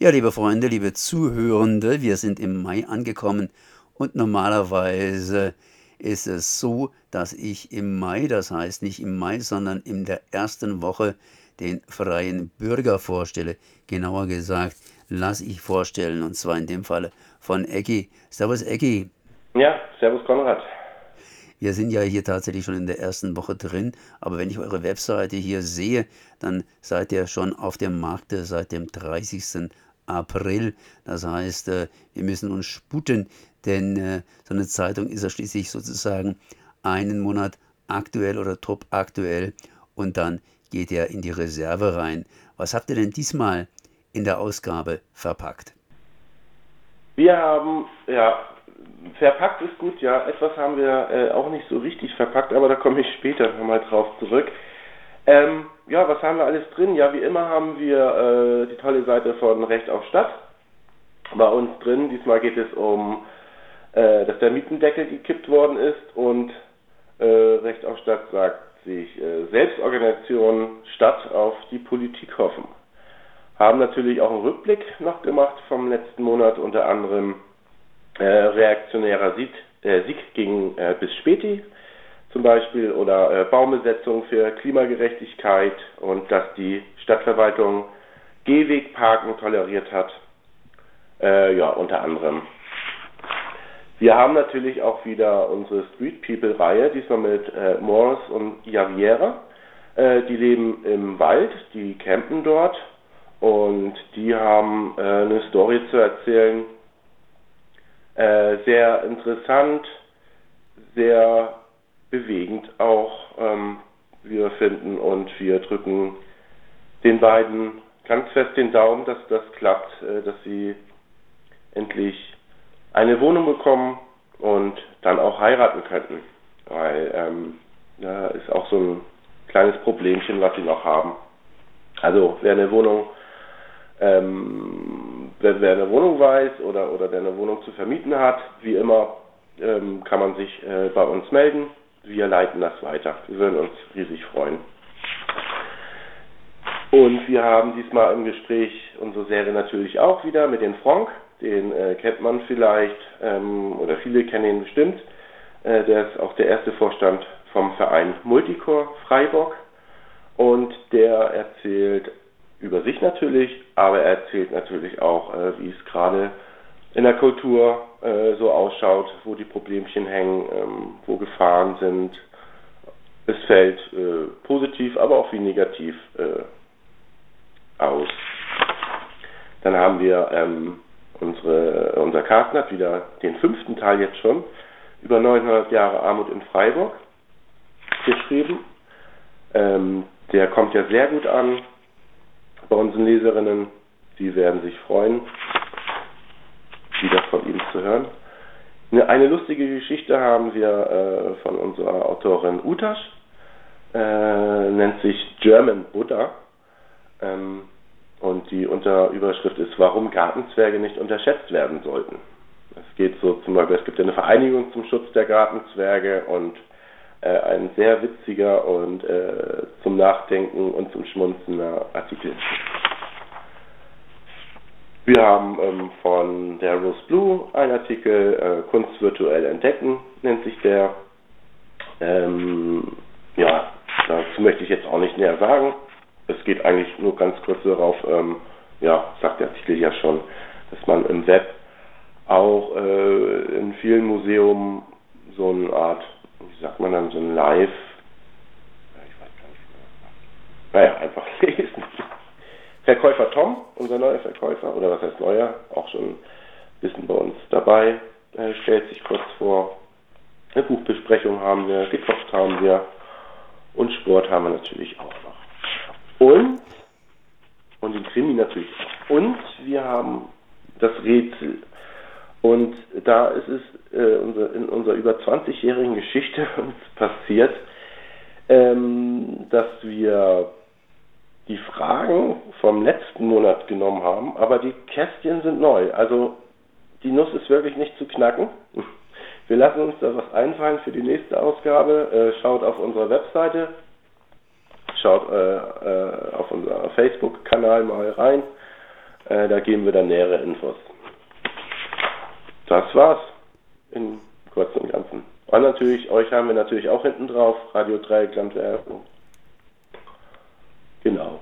Ja, liebe Freunde, liebe Zuhörende, wir sind im Mai angekommen und normalerweise ist es so, dass ich im Mai, das heißt nicht im Mai, sondern in der ersten Woche den freien Bürger vorstelle. Genauer gesagt, lasse ich vorstellen und zwar in dem Falle von Eggy. Servus Eggy. Ja, servus Konrad. Wir sind ja hier tatsächlich schon in der ersten Woche drin, aber wenn ich eure Webseite hier sehe, dann seid ihr schon auf dem Markt seit dem 30. April. Das heißt, äh, wir müssen uns sputen, denn äh, so eine Zeitung ist ja schließlich sozusagen einen Monat aktuell oder top aktuell und dann geht er in die Reserve rein. Was habt ihr denn diesmal in der Ausgabe verpackt? Wir haben, ja, verpackt ist gut, ja, etwas haben wir äh, auch nicht so richtig verpackt, aber da komme ich später nochmal drauf zurück. Ähm, ja, was haben wir alles drin? Ja, wie immer haben wir äh, die tolle Seite von Recht auf Stadt bei uns drin. Diesmal geht es um, äh, dass der Mietendeckel gekippt worden ist und äh, Recht auf Stadt sagt sich äh, Selbstorganisation Stadt auf die Politik hoffen. Haben natürlich auch einen Rückblick noch gemacht vom letzten Monat, unter anderem äh, reaktionärer Sieg, äh, Sieg gegen bis Späti zum Beispiel oder äh, Baumbesetzung für Klimagerechtigkeit und dass die Stadtverwaltung Gehwegparken toleriert hat. Äh, ja, unter anderem. Wir haben natürlich auch wieder unsere Street People Reihe, diesmal mit äh, Morris und Javiera. Äh, die leben im Wald, die campen dort und die haben äh, eine Story zu erzählen. Äh, sehr interessant, sehr bewegend auch, ähm, wir finden. Und wir drücken den beiden ganz fest den Daumen, dass das klappt, äh, dass sie endlich eine Wohnung bekommen und dann auch heiraten könnten. Weil ähm, da ist auch so ein kleines Problemchen, was sie noch haben. Also wer eine Wohnung ähm, wer, wer, eine Wohnung weiß oder, oder der eine Wohnung zu vermieten hat, wie immer, ähm, kann man sich äh, bei uns melden wir leiten das weiter. Wir würden uns riesig freuen. Und wir haben diesmal im Gespräch unsere Serie natürlich auch wieder mit den Frank. Den äh, kennt man vielleicht ähm, oder viele kennen ihn bestimmt. Äh, der ist auch der erste Vorstand vom Verein Multicore Freiburg. Und der erzählt über sich natürlich, aber er erzählt natürlich auch, äh, wie es gerade in der Kultur äh, so ausschaut, wo die Problemchen hängen, ähm, wo Gefahren sind. Es fällt äh, positiv, aber auch wie negativ äh, aus. Dann haben wir ähm, unsere, unser Carsten hat wieder den fünften Teil jetzt schon über 900 Jahre Armut in Freiburg geschrieben. Ähm, der kommt ja sehr gut an bei unseren Leserinnen. Die werden sich freuen wieder von ihm zu hören. Eine lustige Geschichte haben wir äh, von unserer Autorin Utasch, äh, nennt sich German Buddha. Ähm, und die Unterüberschrift ist, warum Gartenzwerge nicht unterschätzt werden sollten. Es geht so zum Beispiel, es gibt eine Vereinigung zum Schutz der Gartenzwerge und äh, ein sehr witziger und äh, zum Nachdenken und zum Schmunzelnder Artikel. Wir haben ähm, von der Rose Blue einen Artikel, äh, Kunst virtuell entdecken, nennt sich der. Ähm, ja, dazu möchte ich jetzt auch nicht näher sagen. Es geht eigentlich nur ganz kurz darauf, ähm, ja, sagt der Artikel ja schon, dass man im Web auch äh, in vielen Museen so eine Art, wie sagt man dann, so ein Live, ich weiß gar nicht, naja, einfach lesen Verkäufer Tom, unser neuer Verkäufer, oder was heißt neuer, auch schon ein bisschen bei uns dabei, äh, stellt sich kurz vor. Eine Buchbesprechung haben wir, gekocht haben wir und Sport haben wir natürlich auch noch. Und, und den Krimi natürlich auch. Und wir haben das Rätsel. Und da ist es äh, unser, in unserer über 20-jährigen Geschichte uns passiert, ähm, dass wir die Fragen vom letzten Monat genommen haben, aber die Kästchen sind neu. Also die Nuss ist wirklich nicht zu knacken. Wir lassen uns da was einfallen für die nächste Ausgabe. Äh, schaut auf unserer Webseite, schaut äh, äh, auf unser Facebook-Kanal mal rein. Äh, da geben wir dann nähere Infos. Das war's im Kurzen und Ganzen. Und natürlich, euch haben wir natürlich auch hinten drauf, Radio 3 Landwerbung. Genau.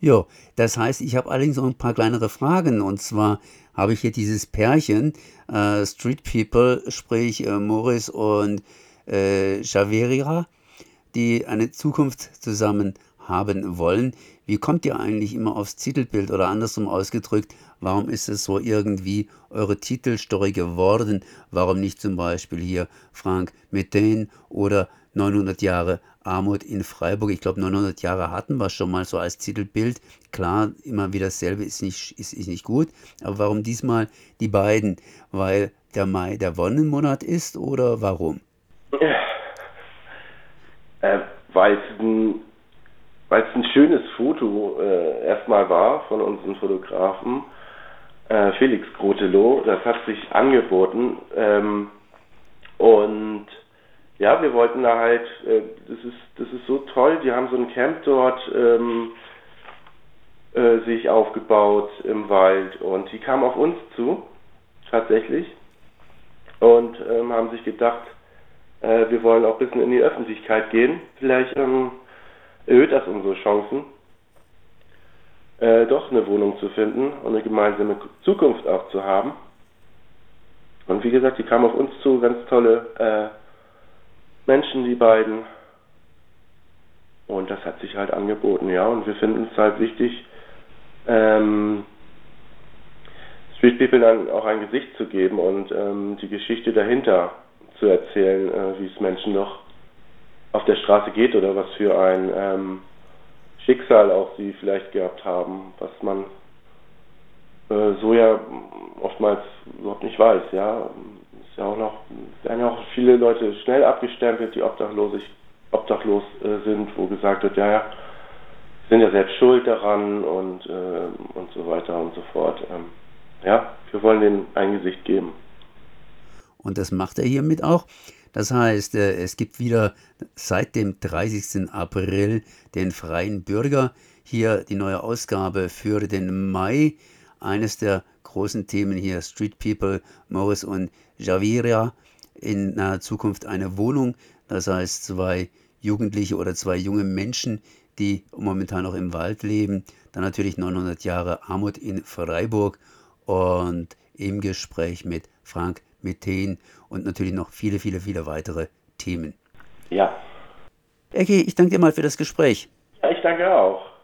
Ja, das heißt, ich habe allerdings noch ein paar kleinere Fragen. Und zwar habe ich hier dieses Pärchen, äh, Street People, sprich äh, Morris und äh, Javeria, die eine Zukunft zusammen haben wollen. Wie kommt ihr eigentlich immer aufs Titelbild oder andersrum ausgedrückt, warum ist es so irgendwie eure Titelstory geworden? Warum nicht zum Beispiel hier Frank Methane oder 900 Jahre Armut in Freiburg? Ich glaube, 900 Jahre hatten wir schon mal so als Titelbild. Klar, immer wieder dasselbe ist nicht, ist, ist nicht gut, aber warum diesmal die beiden? Weil der Mai der Wonnenmonat ist oder warum? Äh, weil es ein ein schönes Foto äh, erstmal war von unseren Fotografen, äh, Felix Grotelow, das hat sich angeboten. Ähm, und ja, wir wollten da halt, äh, das ist, das ist so toll, die haben so ein Camp dort ähm, äh, sich aufgebaut im Wald und die kamen auf uns zu, tatsächlich, und ähm, haben sich gedacht, äh, wir wollen auch ein bisschen in die Öffentlichkeit gehen. Vielleicht ähm, erhöht das unsere Chancen, äh, doch eine Wohnung zu finden und eine gemeinsame Zukunft auch zu haben. Und wie gesagt, die kamen auf uns zu, ganz tolle äh, Menschen, die beiden. Und das hat sich halt angeboten, ja. Und wir finden es halt wichtig, ähm, Street People dann auch ein Gesicht zu geben und ähm, die Geschichte dahinter zu erzählen, äh, wie es Menschen doch auf der Straße geht oder was für ein ähm, Schicksal auch sie vielleicht gehabt haben, was man äh, so ja oftmals überhaupt nicht weiß, ja. Ist ja auch noch, werden ja auch viele Leute schnell abgestempelt, die obdachlos, obdachlos äh, sind, wo gesagt wird, ja, ja, sind ja selbst schuld daran und, äh, und so weiter und so fort. Ähm, ja, wir wollen denen ein Gesicht geben. Und das macht er hiermit auch. Das heißt, äh, es gibt wieder seit dem 30. April den Freien Bürger. Hier die neue Ausgabe für den Mai. Eines der großen Themen hier, Street People, Morris und Javiria. In naher Zukunft eine Wohnung. Das heißt, zwei Jugendliche oder zwei junge Menschen, die momentan noch im Wald leben. Dann natürlich 900 Jahre Armut in Freiburg und im Gespräch mit Frank Methan und natürlich noch viele, viele, viele weitere Themen. Ja. Ecki, ich danke dir mal für das Gespräch. Ja, ich danke auch.